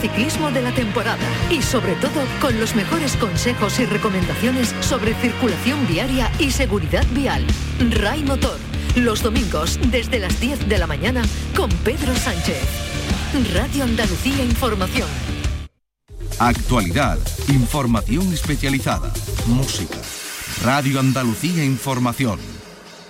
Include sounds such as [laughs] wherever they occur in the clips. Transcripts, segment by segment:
Ciclismo de la temporada y sobre todo con los mejores consejos y recomendaciones sobre circulación viaria y seguridad vial. Ray Motor, los domingos desde las 10 de la mañana con Pedro Sánchez. Radio Andalucía Información. Actualidad, información especializada, música. Radio Andalucía Información.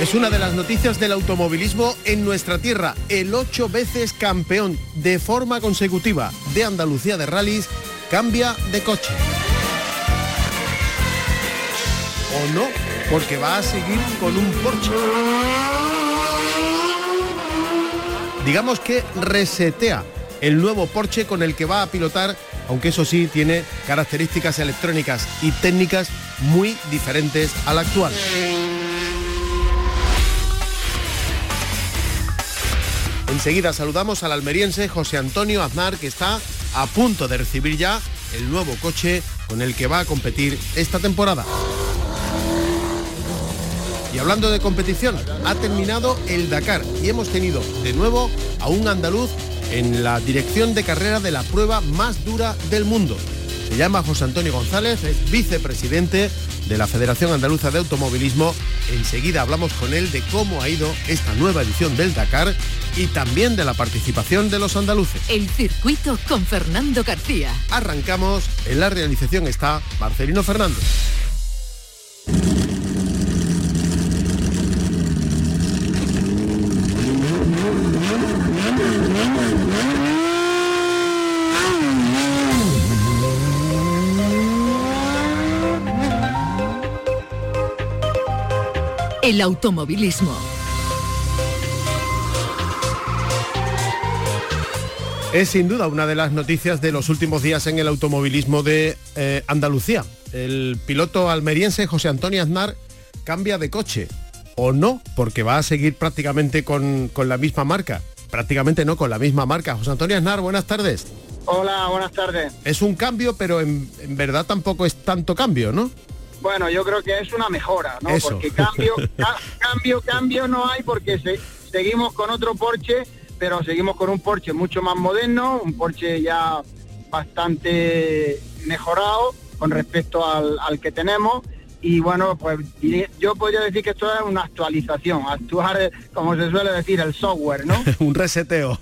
Es una de las noticias del automovilismo en nuestra tierra. El ocho veces campeón de forma consecutiva de Andalucía de rallies cambia de coche. ¿O no? Porque va a seguir con un Porsche. Digamos que resetea el nuevo Porsche con el que va a pilotar, aunque eso sí tiene características electrónicas y técnicas muy diferentes al actual. Enseguida saludamos al almeriense José Antonio Aznar, que está a punto de recibir ya el nuevo coche con el que va a competir esta temporada. Y hablando de competición, ha terminado el Dakar y hemos tenido de nuevo a un andaluz en la dirección de carrera de la prueba más dura del mundo. Se llama José Antonio González, es vicepresidente de la Federación Andaluza de Automovilismo. Enseguida hablamos con él de cómo ha ido esta nueva edición del Dakar y también de la participación de los andaluces. El circuito con Fernando García. Arrancamos, en la realización está Marcelino Fernández. El automovilismo. Es sin duda una de las noticias de los últimos días en el automovilismo de eh, Andalucía. El piloto almeriense José Antonio Aznar cambia de coche. O no, porque va a seguir prácticamente con, con la misma marca. Prácticamente no, con la misma marca. José Antonio Aznar, buenas tardes. Hola, buenas tardes. Es un cambio, pero en, en verdad tampoco es tanto cambio, ¿no? Bueno, yo creo que es una mejora, ¿no? Eso. Porque cambio, [laughs] ca- cambio, cambio no hay porque se- seguimos con otro Porsche, pero seguimos con un Porsche mucho más moderno, un Porsche ya bastante mejorado con respecto al, al que tenemos. Y bueno, pues yo podría decir que esto es una actualización, actuar, como se suele decir, el software, ¿no? [laughs] un reseteo.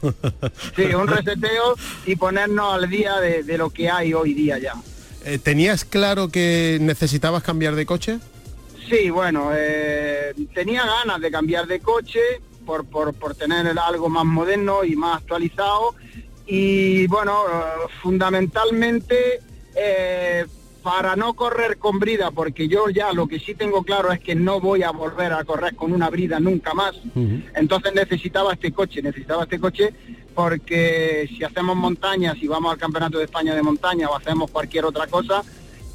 Sí, un reseteo y ponernos al día de, de lo que hay hoy día ya. Eh, ¿Tenías claro que necesitabas cambiar de coche? Sí, bueno, eh, tenía ganas de cambiar de coche por, por, por tener algo más moderno y más actualizado. Y bueno, fundamentalmente eh, para no correr con brida, porque yo ya lo que sí tengo claro es que no voy a volver a correr con una brida nunca más. Entonces necesitaba este coche, necesitaba este coche porque si hacemos montaña, si vamos al Campeonato de España de montaña o hacemos cualquier otra cosa,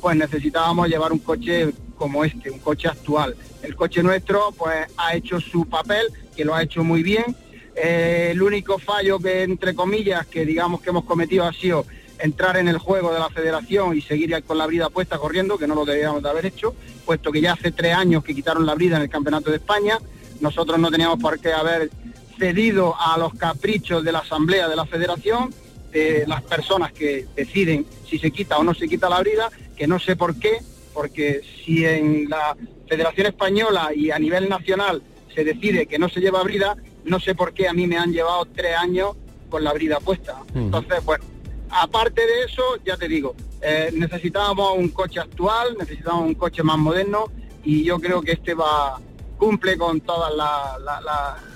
pues necesitábamos llevar un coche como este, un coche actual. El coche nuestro pues ha hecho su papel, que lo ha hecho muy bien. Eh, el único fallo que, entre comillas, que digamos que hemos cometido ha sido entrar en el juego de la federación y seguir con la brida puesta corriendo, que no lo deberíamos de haber hecho, puesto que ya hace tres años que quitaron la brida en el Campeonato de España. Nosotros no teníamos por qué haber cedido a los caprichos de la Asamblea de la Federación, de las personas que deciden si se quita o no se quita la brida, que no sé por qué, porque si en la Federación Española y a nivel nacional se decide que no se lleva brida, no sé por qué a mí me han llevado tres años con la brida puesta. Entonces, bueno, aparte de eso, ya te digo, eh, necesitábamos un coche actual, necesitábamos un coche más moderno y yo creo que este va cumple con todas la- la- la- eh,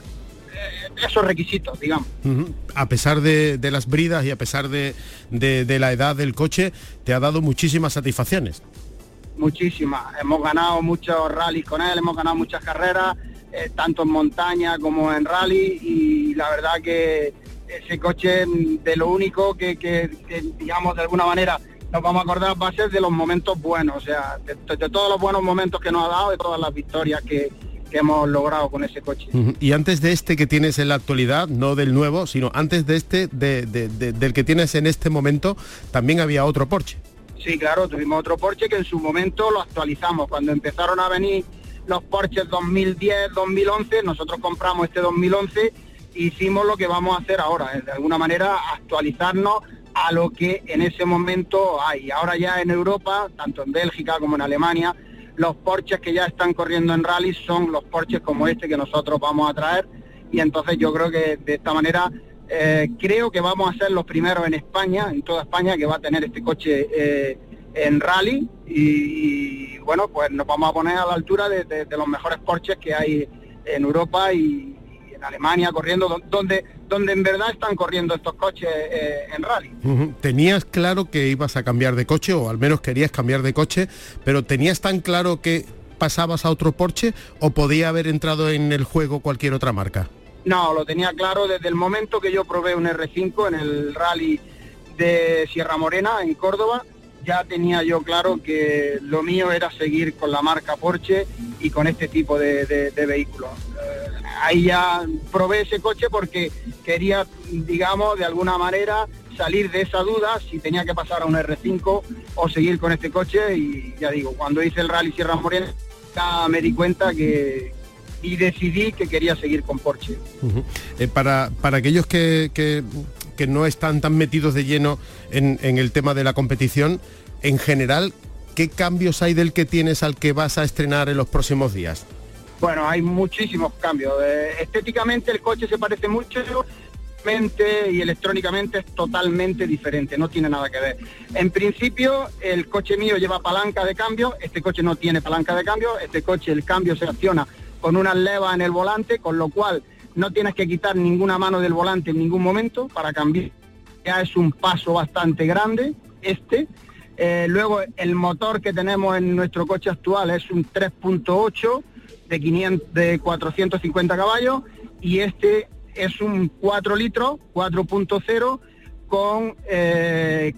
esos requisitos, digamos. A pesar de, de las bridas y a pesar de, de- de la edad del coche, te ha dado muchísimas satisfacciones. muchísimas. Hemos ganado muchos rallies con él, hemos ganado muchas carreras, eh, tanto en montaña como en rally, y la verdad que ese coche mm, de lo único que, que- que, digamos, de alguna manera nos vamos a acordar va a ser de los momentos buenos, o sea, de, todos los buenos momentos que nos ha dado, de todas las victorias que, hemos logrado con ese coche. Y antes de este que tienes en la actualidad, no del nuevo, sino antes de este, del que tienes en este momento, también había otro Porsche. Sí, claro, tuvimos otro Porsche que en su momento lo actualizamos. Cuando empezaron a venir los Porsches 2010, 2011, nosotros compramos este 2011 hicimos lo que vamos a hacer ahora, de alguna manera actualizarnos a lo que en ese momento hay. Ahora ya en Europa, tanto en Bélgica como en Alemania, los Porsches que ya están corriendo en rally son los Porsches como este que nosotros vamos a traer. Y entonces yo creo que de esta manera eh, creo que vamos a ser los primeros en España, en toda España, que va a tener este coche eh, en rally. Y, bueno, pues nos vamos a poner a la altura de los mejores Porsches que hay en Europa y, Alemania corriendo, donde, donde en verdad están corriendo estos coches eh, en rally. ¿Tenías claro que ibas a cambiar de coche o al menos querías cambiar de coche, pero tenías tan claro que pasabas a otro Porsche o podía haber entrado en el juego cualquier otra marca? No, lo tenía claro desde el momento que yo probé un R5 en el rally de Sierra Morena, en Córdoba, ya tenía yo claro que lo mío era seguir con la marca Porsche y con este tipo de, vehículos. Eh, ahí ya probé ese coche porque quería, digamos, de alguna manera salir de esa duda si tenía que pasar a un R5 o seguir con este coche y ya digo, cuando hice el Rally Sierra Morena me di cuenta que y decidí que quería seguir con Porsche. Eh, para, para aquellos que, que, no están tan metidos de lleno en, el tema de la competición, en general, ¿qué cambios hay del que tienes al que vas a estrenar en los próximos días? Bueno, hay muchísimos cambios. Eh, estéticamente el coche se parece mucho, y electrónicamente es totalmente diferente, no tiene nada que ver. En principio, el coche mío lleva palanca de cambio, este coche no tiene palanca de cambio, este coche el cambio se acciona con una leva en el volante, con lo cual no tienes que quitar ninguna mano del volante en ningún momento para cambiar. Ya es un paso bastante grande este. Eh, luego el motor que tenemos en nuestro coche actual es un 3.8 de, 500, de 450 caballos y este es un 4 litros, 4.0 con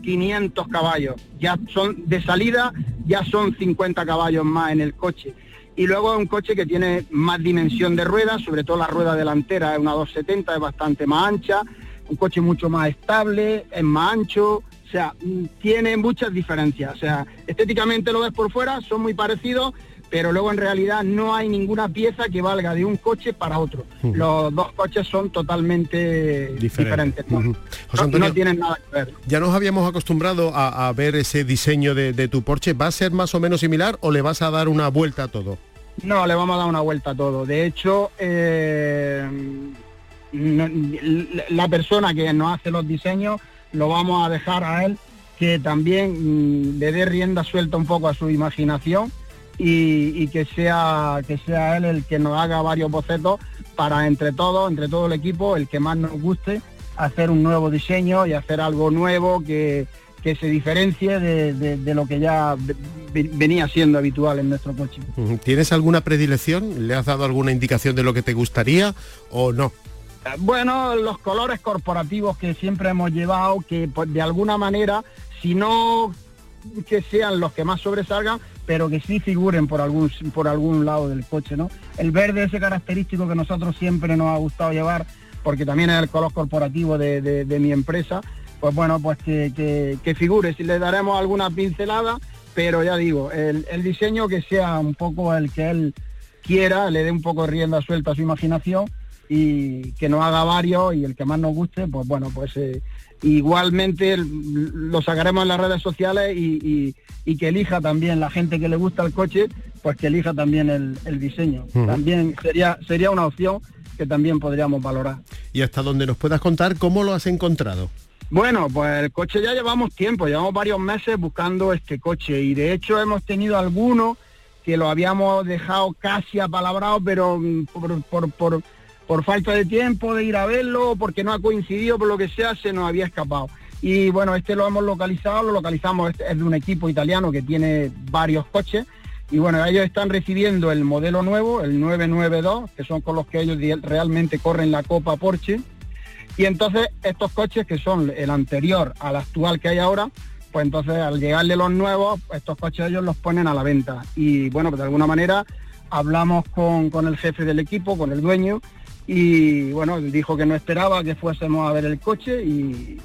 500 eh, caballos. Ya son de salida, ya son 50 caballos más en el coche. Y luego es un coche que tiene más dimensión de ruedas, sobre todo la rueda delantera es una 270, es bastante más ancha, un coche mucho más estable, es más ancho, o sea, tiene muchas diferencias. O sea, estéticamente lo ves por fuera, son muy parecidos, pero luego en realidad no hay ninguna pieza que valga de un coche para otro. Los dos coches son totalmente diferentes. ¿no? tienen nada que ver. Ya nos habíamos acostumbrado a, ver ese diseño de, tu Porsche. ¿Va a ser más o menos similar o le vas a dar una vuelta a todo? No, le vamos a dar una vuelta a todo. De hecho, eh, la persona que nos hace los diseños lo vamos a dejar a él que también mm, le dé rienda suelta un poco a su imaginación y, que sea que sea él el que nos haga varios bocetos para entre todos, entre todo el equipo, el que más nos guste, hacer un nuevo diseño y hacer algo nuevo que, se diferencie de, lo que ya venía siendo habitual en nuestro coche. ¿Tienes alguna predilección? ¿Le has dado alguna indicación de lo que te gustaría o no? Bueno, los colores corporativos que siempre hemos llevado, que pues, de alguna manera, si no que sean los que más sobresalgan, pero que sí figuren por algún, por algún lado del coche, ¿no? El verde, ese característico que nosotros siempre nos ha gustado llevar, porque también es el color corporativo de, mi empresa, pues bueno, pues que, figure, si le daremos alguna pincelada, pero ya digo, el, diseño que sea un poco el que él quiera, le dé un poco de rienda suelta a su imaginación y que nos haga varios y el que más nos guste, pues bueno, pues eh, igualmente lo sacaremos en las redes sociales y, que elija también la gente que le gusta el coche, pues que elija también el, diseño. También sería, sería una opción que también podríamos valorar. Y hasta donde nos puedas contar cómo lo has encontrado. Bueno, pues el coche ya llevamos tiempo, llevamos varios meses buscando este coche y de hecho hemos tenido algunos que lo habíamos dejado casi apalabrado, pero mm, por, por por falta de tiempo de ir a verlo, porque no ha coincidido, por lo que sea, se nos había escapado. Y bueno, este lo hemos localizado, lo localizamos, este es de un equipo italiano que tiene varios coches. Y bueno, ellos están recibiendo el modelo nuevo, el 992, que son con los que ellos realmente corren la Copa Porsche. Y entonces estos coches, que son el anterior al actual que hay ahora, pues entonces al llegarle los nuevos, estos coches ellos los ponen a la venta. Y bueno, pues de alguna manera hablamos con, con el jefe del equipo, con el dueño, y bueno, dijo que no esperaba que fuésemos a ver el coche y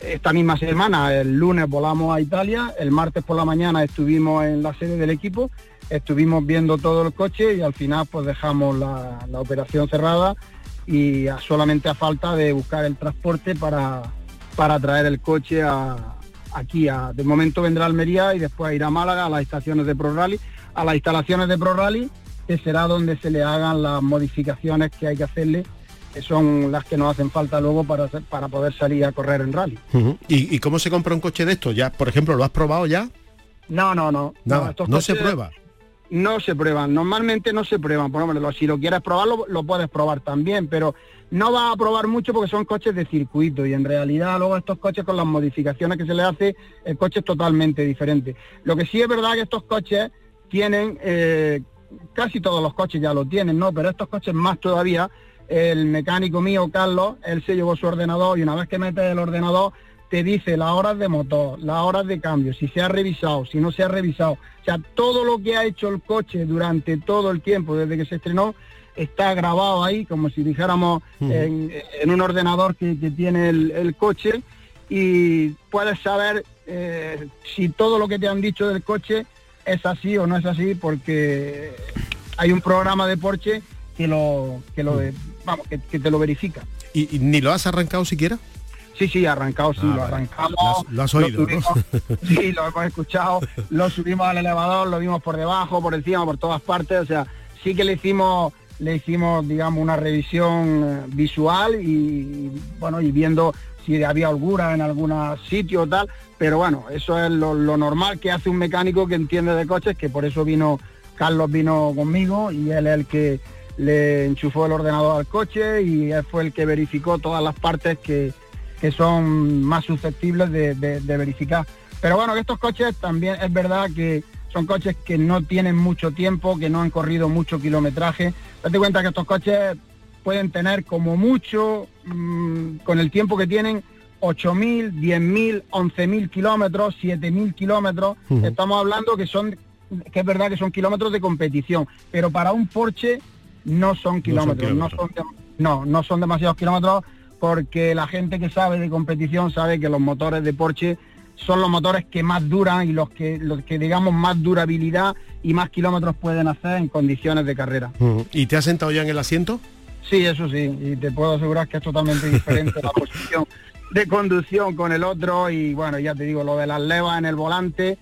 esta misma semana, el lunes volamos a Italia, el martes por la mañana estuvimos en la sede del equipo, estuvimos viendo todo el coche y al final pues dejamos la, la operación cerrada y solamente a falta de buscar el transporte para, para traer el coche aquí. A, de momento vendrá Almería y después irá a Málaga a las estaciones de Pro Rally, a las instalaciones de Pro Rally, que será donde se le hagan las modificaciones que hay que hacerle, que son las que nos hacen falta luego para, hacer- para poder salir a correr en rally. ¿Y, y cómo se compra un coche de esto? Ya, por ejemplo, ¿lo has probado ya? No, no, no. Nada, estos no se prueba. No se prueban, normalmente no se prueban. Por ejemplo, si lo quieres probarlo, lo puedes probar también, pero no vas a probar mucho porque son coches de circuito y en realidad luego estos coches con las modificaciones que se le hace, el coche es totalmente diferente. Lo que sí es verdad que estos coches tienen, eh, casi todos los coches ya lo tienen, ¿no? Pero estos coches más todavía, el mecánico mío, Carlos, él se llevó su ordenador y una vez que metes el ordenador te dice las horas de motor, las horas de cambio, si se ha revisado, si no se ha revisado. O sea, todo lo que ha hecho el coche durante todo el tiempo, desde que se estrenó, está grabado ahí, como si dijéramos en, en un ordenador que, que tiene el, el coche y puedes saber eh, si todo lo que te han dicho del coche es así o no es así, porque hay un programa de Porsche que lo, que lo, vamos, que, que te lo verifica. ¿Y, y ni lo has arrancado siquiera? Sí, sí, arrancado, sí, Ah, lo arrancamos. Lo has- lo has oído, ¿no? subimos- [laughs] Sí, lo hemos escuchado, lo subimos al elevador, lo vimos por debajo, por encima, por todas partes, o sea, sí que le hicimos, le hicimos, digamos, una revisión eh, visual y, bueno, y viendo si había holgura en algún sitio o tal, pero bueno, eso es lo, normal que hace un mecánico que entiende de coches, que por eso vino, Carlos vino conmigo y él es el que le enchufó el ordenador al coche y él fue el que verificó todas las partes que, que son más susceptibles de, de- verificar. Pero bueno, estos coches también es verdad que son coches que no tienen mucho tiempo, que no han corrido mucho kilometraje. Date cuenta que estos coches pueden tener como mucho, mm, con el tiempo que tienen, 8.000, 10.000, 11.000 kilómetros, 7.000 kilómetros. Estamos hablando que son, que es verdad que son kilómetros de competición, pero para un Porsche no son kilómetros, no son, kilómetros. de- no, no son demasiados kilómetros porque la gente que sabe de competición sabe que los motores de Porsche son los motores que más duran y los que, los que digamos más durabilidad y más kilómetros pueden hacer en condiciones de carrera. ¿Y te has sentado ya en el asiento? Sí, eso sí, y te puedo asegurar que es totalmente diferente la [laughs] posición de conducción con el otro y bueno, ya te digo, lo de las levas en el volante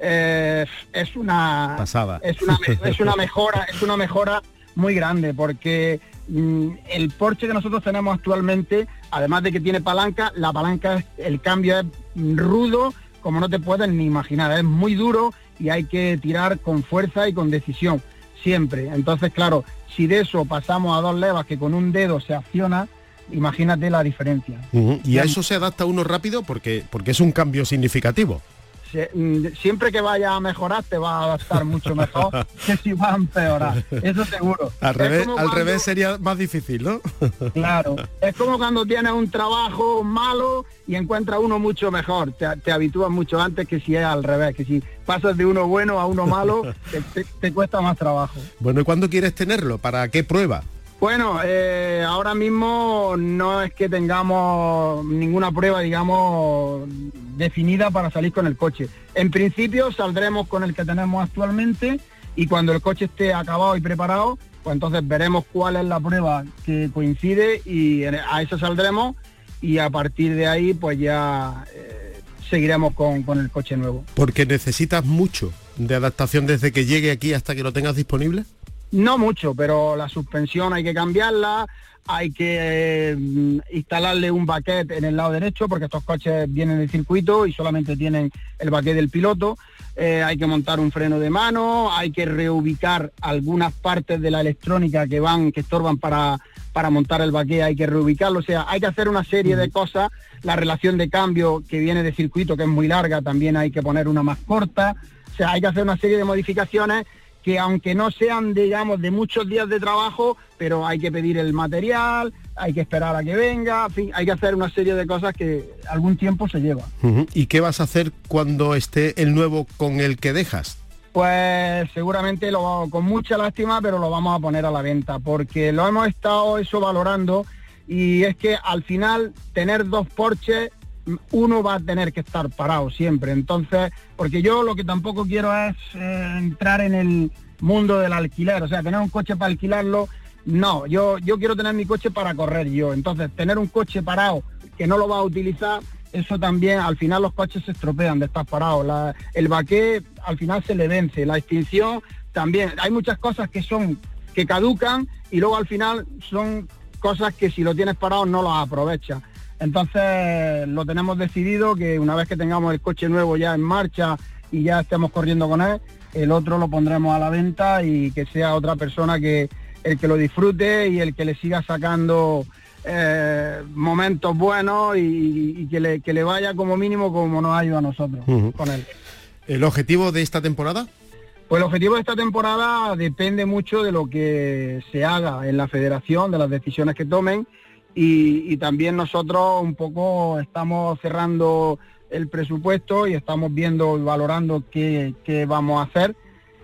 eh, es una Pasada. es una es una [laughs] mejora, es una mejora muy grande porque mm, el Porsche que nosotros tenemos actualmente, además de que tiene palanca, la palanca es- el cambio es rudo como no te puedes ni imaginar, es muy duro y hay que tirar con fuerza y con decisión siempre. Entonces, claro, si de eso pasamos a dos levas que con un dedo se acciona, imagínate la diferencia. ¿Y a eso se adapta uno rápido? Porque, porque es un cambio significativo. Mm, siempre que vaya a mejorar te va a adaptar mucho mejor [laughs] que si va a empeorar, eso seguro. Al revés, al cuando- revés sería más difícil, ¿no? [laughs] Claro, es como cuando tienes un trabajo malo y encuentras uno mucho mejor, te, te habitúas mucho antes que si es al revés, que si pasas de uno bueno a uno malo, [laughs] te, te- te cuesta más trabajo. Bueno, ¿y cuándo quieres tenerlo? ¿Para qué prueba? Bueno, eh, ahora mismo no es que tengamos ninguna prueba, digamos, definida para salir con el coche. En principio saldremos con el que tenemos actualmente y cuando el coche esté acabado y preparado, pues entonces veremos cuál es la prueba que coincide y a eso saldremos y a partir de ahí pues ya eh, seguiremos con, con el coche nuevo. Porque necesitas mucho de adaptación desde que llegue aquí hasta que lo tengas disponible. No mucho, pero la suspensión hay que cambiarla, hay que eh, instalarle un baquet en el lado derecho porque estos coches vienen de circuito y solamente tienen el baquet del piloto. Eh, hay que montar un freno de mano, hay que reubicar algunas partes de la electrónica que van, que estorban para, para montar el baquet, hay que reubicarlo. O sea, hay que hacer una serie de cosas. La relación de cambio que viene de circuito, que es muy larga, también hay que poner una más corta. O sea, hay que hacer una serie de modificaciones que aunque no sean, digamos, de muchos días de trabajo, pero hay que pedir el material, hay que esperar a que venga, en fin, hay que hacer una serie de cosas que algún tiempo se lleva. ¿Y qué vas a hacer cuando esté el nuevo con el que dejas? Pues seguramente lo con mucha lástima, pero lo vamos a poner a la venta, porque lo hemos estado eso valorando y es que al final tener dos Porsche uno va a tener que estar parado siempre. Entonces, porque yo lo que tampoco quiero es eh, entrar en el mundo del alquiler, o sea, tener un coche para alquilarlo, no, yo, yo quiero tener mi coche para correr yo. Entonces, tener un coche parado que no lo va a utilizar, eso también, al final los coches se estropean de estar parados. el baqué al final se le vence, la extinción también. Hay muchas cosas que son, que caducan y luego al final son cosas que si lo tienes parado no las aprovechas. Entonces lo tenemos decidido que una vez que tengamos el coche nuevo ya en marcha y ya estemos corriendo con él, el otro lo pondremos a la venta y que sea otra persona que el que lo disfrute y el que le siga sacando eh, momentos buenos y, que, le, que, le, vaya como mínimo como nos ha ido a nosotros con él. ¿El objetivo de esta temporada? Pues el objetivo de esta temporada depende mucho de lo que se haga en la federación, de las decisiones que tomen y, también nosotros un poco estamos cerrando el presupuesto y estamos viendo y valorando qué, vamos a hacer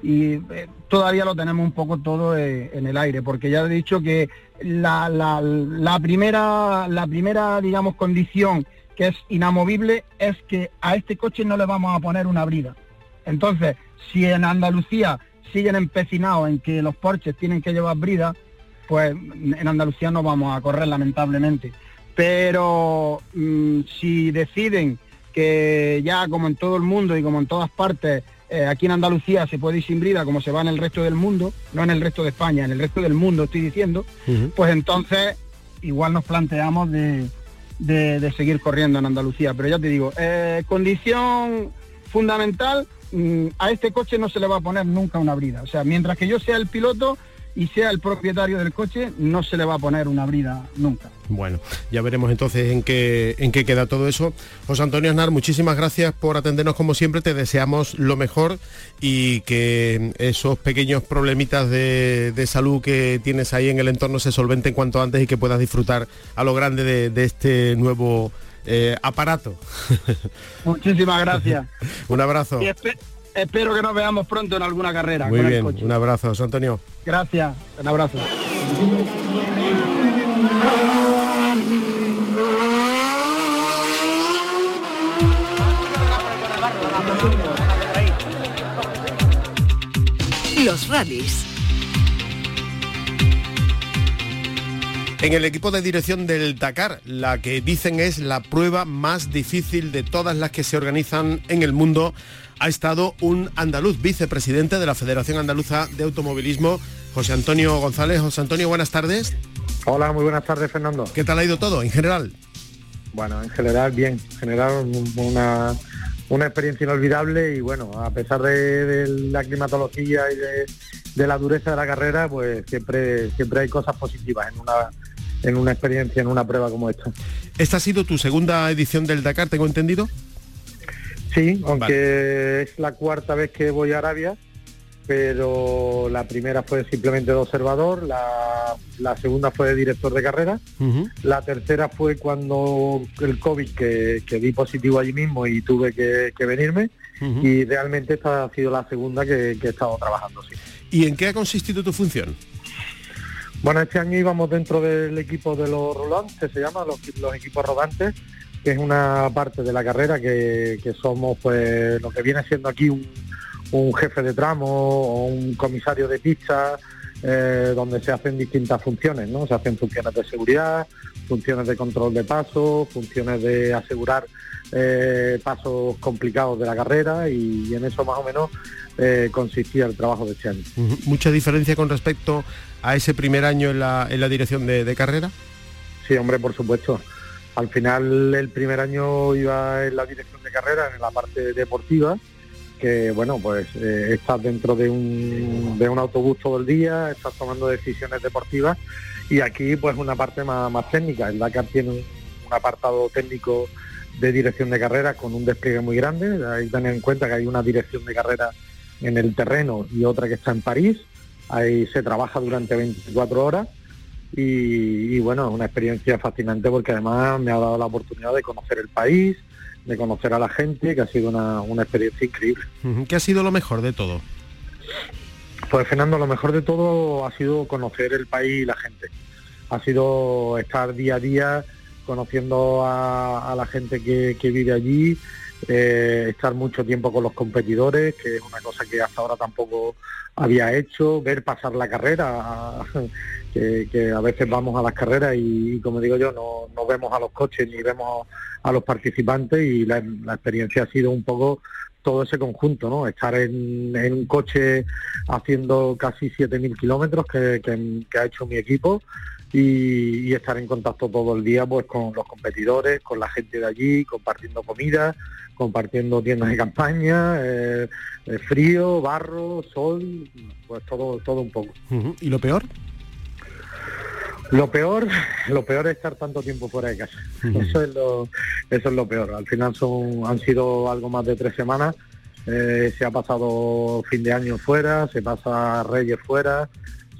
y eh, todavía lo tenemos un poco todo eh, en el aire, porque ya he dicho que la, la, primera, la primera, digamos, condición que es inamovible es que a este coche no le vamos a poner una brida. Entonces, si en Andalucía siguen empecinados en que los Porsches tienen que llevar brida, pues en Andalucía no vamos a correr lamentablemente. Pero mm, si deciden que ya como en todo el mundo y como en todas partes, eh, aquí en Andalucía se puede ir sin brida como se va en el resto del mundo, no en el resto de España, en el resto del mundo estoy diciendo, pues entonces igual nos planteamos de, seguir corriendo en Andalucía. Pero ya te digo, eh, condición fundamental, mm, a este coche no se le va a poner nunca una brida. O sea, mientras que yo sea el piloto, y sea el propietario del coche, no se le va a poner una brida nunca. Bueno, ya veremos entonces en qué, en qué queda todo eso. José Antonio Aznar, muchísimas gracias por atendernos como siempre, te deseamos lo mejor y que esos pequeños problemitas de, salud que tienes ahí en el entorno se solventen cuanto antes y que puedas disfrutar a lo grande de, este nuevo eh, aparato. Muchísimas gracias. [laughs] Un abrazo. Espero que nos veamos pronto en alguna carrera. Muy bien, un abrazo, José Antonio. Gracias, un abrazo. Los rallies. En el equipo de dirección del Dakar, la que dicen es la prueba más difícil de todas las que se organizan en el mundo, ha estado un andaluz, vicepresidente de la Federación Andaluza de Automovilismo, José Antonio González. José Antonio, buenas tardes. Hola, muy buenas tardes, Fernando. ¿Qué tal ha ido todo en general? Bueno, en general bien, en general una, una experiencia inolvidable y bueno, a pesar de, la climatología y de, la dureza de la carrera, pues siempre, siempre hay cosas positivas en una, en una experiencia, en una prueba como esta. ¿Esta ha sido tu segunda edición del Dakar, tengo entendido? Sí, aunque es la cuarta vez que voy a Arabia, pero la primera fue simplemente de observador, la, segunda fue de director de carrera, la tercera fue cuando el COVID que, que di positivo allí mismo y tuve que, venirme, y realmente esta ha sido la segunda que, he estado trabajando. Sí. ¿Y en qué ha consistido tu función? Bueno, este año íbamos dentro del equipo de los Roland, que se llama los, los equipos rodantes, que es una parte de la carrera que, somos pues lo que viene siendo aquí un, jefe de tramo o un comisario de pista eh, donde se hacen distintas funciones, ¿no? Se hacen funciones de seguridad, funciones de control de pasos, funciones de asegurar eh, pasos complicados de la carrera y, en eso más o menos eh, consistía el trabajo de este año. ¿Mucha diferencia con respecto a ese primer año en la, en la dirección de carrera? Sí, hombre, por supuesto. Al final el primer año iba en la dirección de carrera, en la parte deportiva, que bueno, pues eh, estás dentro de un, de un autobús todo el día, estás tomando decisiones deportivas y aquí pues una parte más, técnica. El Dakar tiene un, apartado técnico de dirección de carrera con un despliegue muy grande. Hay que tener en cuenta que hay una dirección de carrera en el terreno y otra que está en París. Ahí se trabaja durante 24 horas y, bueno, es una experiencia fascinante porque además me ha dado la oportunidad de conocer el país, de conocer a la gente, que ha sido una, una experiencia increíble. ¿Qué ha sido lo mejor de todo? Pues Fernando, lo mejor de todo ha sido conocer el país y la gente. Ha sido estar día a día conociendo a, la gente que, vive allí, eh, estar mucho tiempo con los competidores, que es una cosa que hasta ahora tampoco había hecho, ver pasar la carrera, que, a veces vamos a las carreras y, como digo yo, no, vemos a los coches ni vemos a los participantes y la, experiencia ha sido un poco todo ese conjunto, ¿no? Estar en, un coche haciendo casi 7.000 kilómetros que, que, ha hecho mi equipo y, estar en contacto todo el día pues con los competidores, con la gente de allí, compartiendo comida, compartiendo tiendas de campaña, eh, eh, frío, barro, sol, pues todo, todo un poco. ¿Y lo peor? Lo peor, lo peor es estar tanto tiempo fuera de casa. Eso es lo, eso es lo peor. Al final son, han sido algo más de tres semanas. Eh, se ha pasado fin de año fuera, se pasa Reyes fuera,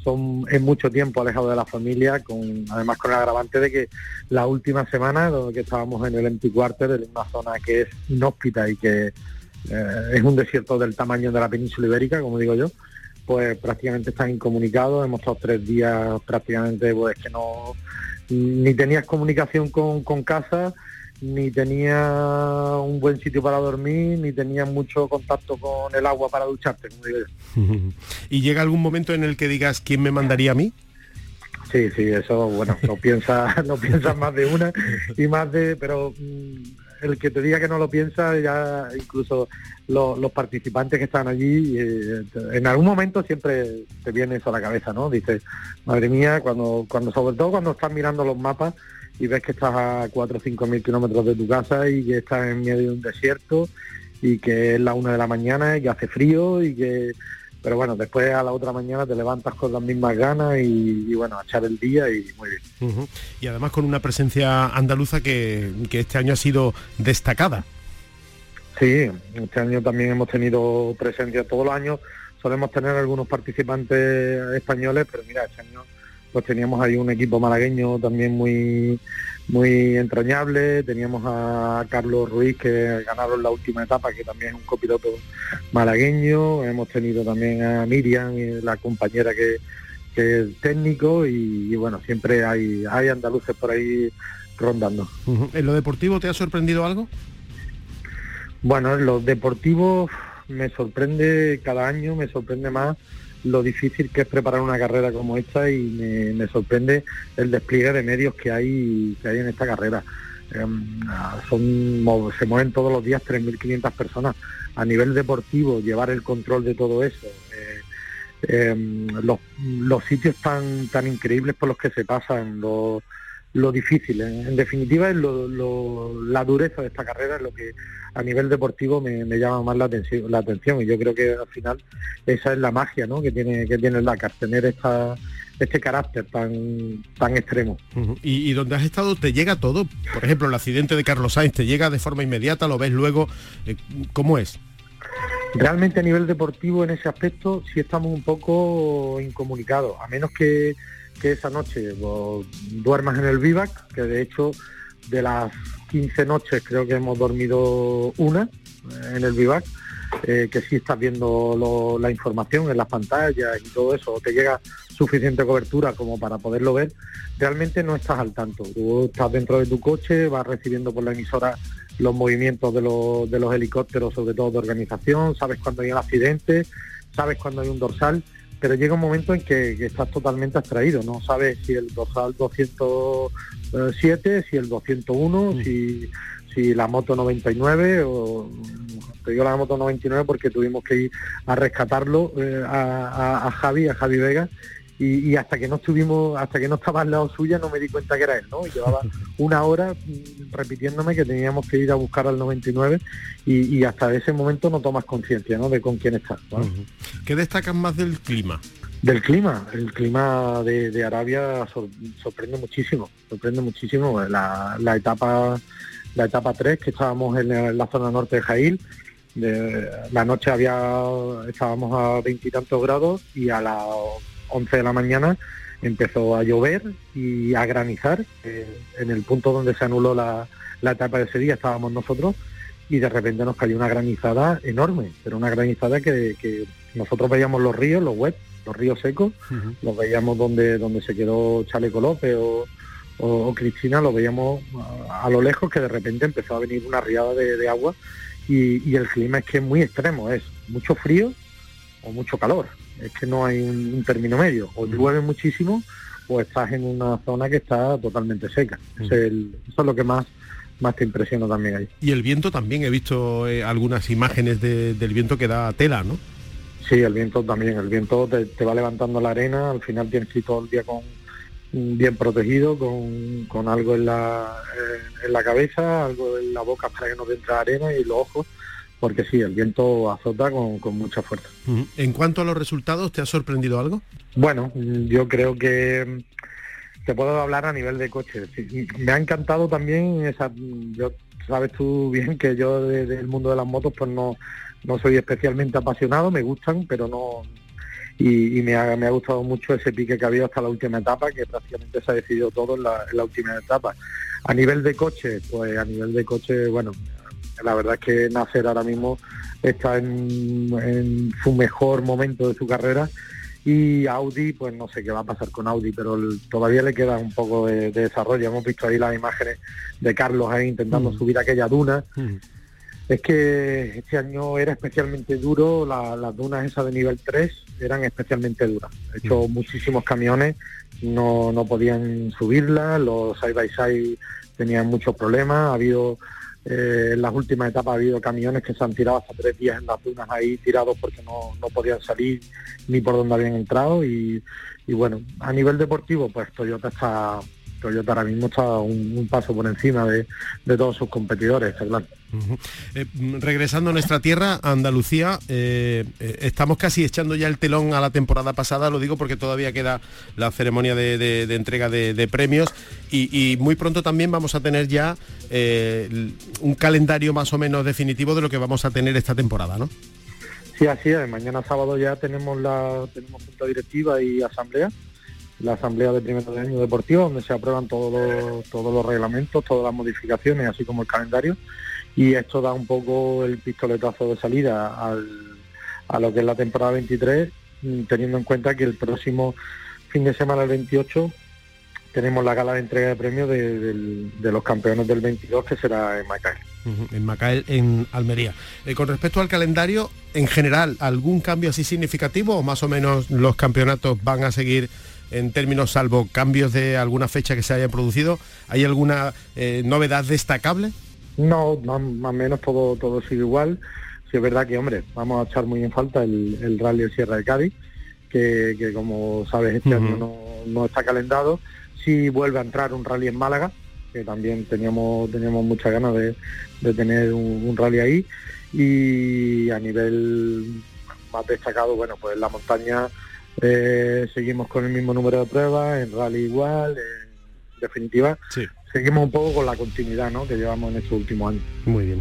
son en mucho tiempo alejado de la familia, con además con el agravante de que la última semana, que estábamos en el empty quarter, en una zona que es inhóspita y que eh, es un desierto del tamaño de la península ibérica, como digo yo, pues prácticamente están incomunicados, hemos estado tres días prácticamente pues que no ni tenías comunicación con, con casa, ni tenía un buen sitio para dormir, ni tenía mucho contacto con el agua para ducharte, [laughs] ¿Y llega algún momento en el que digas quién me mandaría a mí? Sí, sí, eso, bueno, no piensas [laughs] no piensas más de una y más de, pero mm, el que te diga que no lo piensa, ya incluso los participantes que están allí, eh, en algún momento siempre te viene eso a la cabeza, ¿no? Dices, madre mía, cuando, cuando sobre todo cuando estás mirando los mapas, y ves que estás a 4 o 5 mil kilómetros de tu casa y que estás en medio de un desierto y que es la una de la mañana y que hace frío y que pero bueno después a la otra mañana te levantas con las mismas ganas y, bueno a echar el día y muy bien. Y además con una presencia andaluza que, que este año ha sido destacada. Sí este año también hemos tenido presencia todos los años. Solemos tener algunos participantes españoles pero mira este año pues teníamos ahí un equipo malagueño también muy muy entrañable, teníamos a Carlos Ruiz que ganaron la última etapa, que también es un copiloto malagueño, hemos tenido también a Miriam, la compañera que, es técnico, y, bueno, siempre hay, hay andaluces por ahí rondando. ¿En lo deportivo te ha sorprendido algo? Bueno, en lo deportivo me sorprende cada año, me sorprende más lo difícil que es preparar una carrera como esta y me, sorprende el despliegue de medios que hay que hay en esta carrera. Em, son, se mueven todos los días 3.500 personas. A nivel deportivo, llevar el control de todo eso, eh, em, los, sitios tan, tan increíbles por los que se pasan, los lo difícil. En, definitiva, es la dureza de esta carrera es lo que a nivel deportivo me, llama más la atención, la atención. Y yo creo que al final esa es la magia ¿no? que tiene que tiene el Dakar, tener esta, este carácter tan, tan extremo. ¿Y, donde has estado te llega todo? Por ejemplo, el accidente de Carlos Sainz, ¿te llega de forma inmediata? ¿Lo ves luego? Eh, ¿Cómo es? Realmente a nivel deportivo en ese aspecto sí estamos un poco incomunicados, a menos que que esa noche duermas en el vivac, que de hecho de las 15 noches creo que hemos dormido una eh, en el vivac, eh, que sí estás viendo la información en las pantallas y todo eso, te llega suficiente cobertura como para poderlo ver, realmente no estás al tanto. Tú estás dentro de tu coche, vas recibiendo por la emisora los movimientos de los, de los helicópteros, sobre todo de organización, sabes cuando hay un accidente, sabes cuando hay un dorsal pero llega un momento en que, estás totalmente abstraído, no sabes si el dorsal 207, si el 201, mm. si, si la moto 99 o te digo la moto 99 porque tuvimos que ir a rescatarlo eh, a, Javi, a Javi Vega y, hasta que no estuvimos, hasta que no estaba al lado suya no me di cuenta que era él, ¿no? Y llevaba [laughs] una hora mm, repitiéndome que teníamos que ir a buscar al 99 y, hasta ese momento no tomas conciencia, ¿no? De con quién estás. ¿Qué destacan más del clima? Del clima, el clima de, Arabia sorprende muchísimo, sorprende muchísimo la, etapa la etapa 3 que estábamos en la, zona norte de Jail, de, la noche había estábamos a veintitantos grados y a la 11 de la mañana empezó a llover y a granizar. Eh, en el punto donde se anuló la, etapa de ese día estábamos nosotros y de repente nos cayó una granizada enorme, pero una granizada que, nosotros veíamos los ríos, los wet, los ríos secos, los veíamos donde, donde se quedó Chaleco López o, o, Cristina, lo veíamos a, lo lejos que de repente empezó a venir una riada de, agua y, el clima es que es muy extremo, es mucho frío o mucho calor es que no hay un, término medio, o llueve muchísimo o estás en una zona que está totalmente seca. eso es lo que más más te impresiona también ahí. Y el viento también, he visto eh, algunas imágenes del viento que da tela, ¿no? Sí, el viento también, el viento te, va levantando la arena, al final tienes que ir todo el día con bien protegido, con, algo en la, eh, en la cabeza, algo en la boca para que no te entre arena y los ojos porque sí, el viento azota con, mucha fuerza. En cuanto a los resultados, ¿te ha sorprendido algo? Bueno, yo creo que te puedo hablar a nivel de coche. Me ha encantado también esa, yo sabes tú bien que yo del mundo de las motos pues no, no soy especialmente apasionado, me gustan, pero no y, me, ha, me, ha, gustado mucho ese pique que ha habido hasta la última etapa, que prácticamente se ha decidido todo en la, en la última etapa. A nivel de coche, pues a nivel de coche, bueno, la verdad es que Nasser ahora mismo está en, su mejor momento de su carrera y Audi, pues no sé qué va a pasar con Audi, pero todavía le queda un poco de, desarrollo. Hemos visto ahí las imágenes de Carlos ahí intentando mm. subir aquella duna. Mm. Es que este año era especialmente duro, las dunas esas de nivel 3 eran especialmente duras. He hecho mm. muchísimos camiones, no, no podían subirlas, los side by side tenían muchos problemas, ha habido eh, en las últimas etapas ha habido camiones que se han tirado hasta tres días en las dunas ahí tirados porque no, no podían salir ni por donde habían entrado y, y bueno, a nivel deportivo pues Toyota está Toyota ahora mismo está un, paso por encima de, todos sus competidores, claro. Eh, regresando a nuestra tierra, Andalucía, eh, eh, estamos casi echando ya el telón a la temporada pasada, lo digo porque todavía queda la ceremonia de, entrega de, premios y, muy pronto también vamos a tener ya un calendario más o menos definitivo de lo que vamos a tener esta temporada, ¿no? Sí, así es. Mañana sábado ya tenemos la tenemos junta directiva y asamblea la asamblea de primero de año deportivo, donde se aprueban todos los, todos los reglamentos, todas las modificaciones, así como el calendario, y esto da un poco el pistoletazo de salida a lo que es la temporada 23, mm, teniendo en cuenta que el próximo fin de semana, el 28, tenemos la gala de entrega de premios de, los campeones del 22, que será en Macael. en Macael, en Almería. Eh, con respecto al calendario, en general, ¿algún cambio así significativo o más o menos los campeonatos van a seguir en términos, salvo cambios de alguna fecha que se haya producido? ¿Hay alguna eh, novedad destacable? No, más, o menos todo, todo sigue igual. Sí es verdad que, hombre, vamos a echar muy en falta el, Rally de Sierra de Cádiz, que, como sabes este año no, está calendado. Sí vuelve a entrar un rally en Málaga, que también teníamos, teníamos muchas ganas de, tener un, un, rally ahí. Y a nivel más destacado, bueno, pues la montaña eh, seguimos con el mismo número de pruebas, en rally igual, en definitiva. Seguimos un poco con la continuidad ¿no? que llevamos en estos últimos años. Muy bien.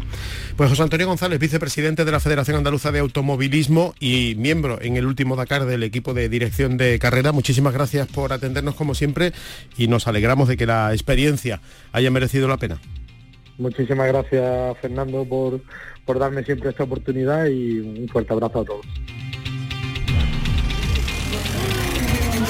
Pues José Antonio González, vicepresidente de la Federación Andaluza de Automovilismo y miembro en el último Dakar del equipo de dirección de carrera, muchísimas gracias por atendernos como siempre y nos alegramos de que la experiencia haya merecido la pena. Muchísimas gracias Fernando por, por darme siempre esta oportunidad y un fuerte abrazo a todos.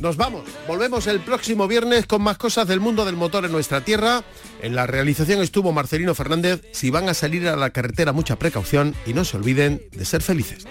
Nos vamos, volvemos el próximo viernes con más cosas del mundo del motor en nuestra tierra. En la realización estuvo Marcelino Fernández. Si van a salir a la carretera, mucha precaución y no se olviden de ser felices.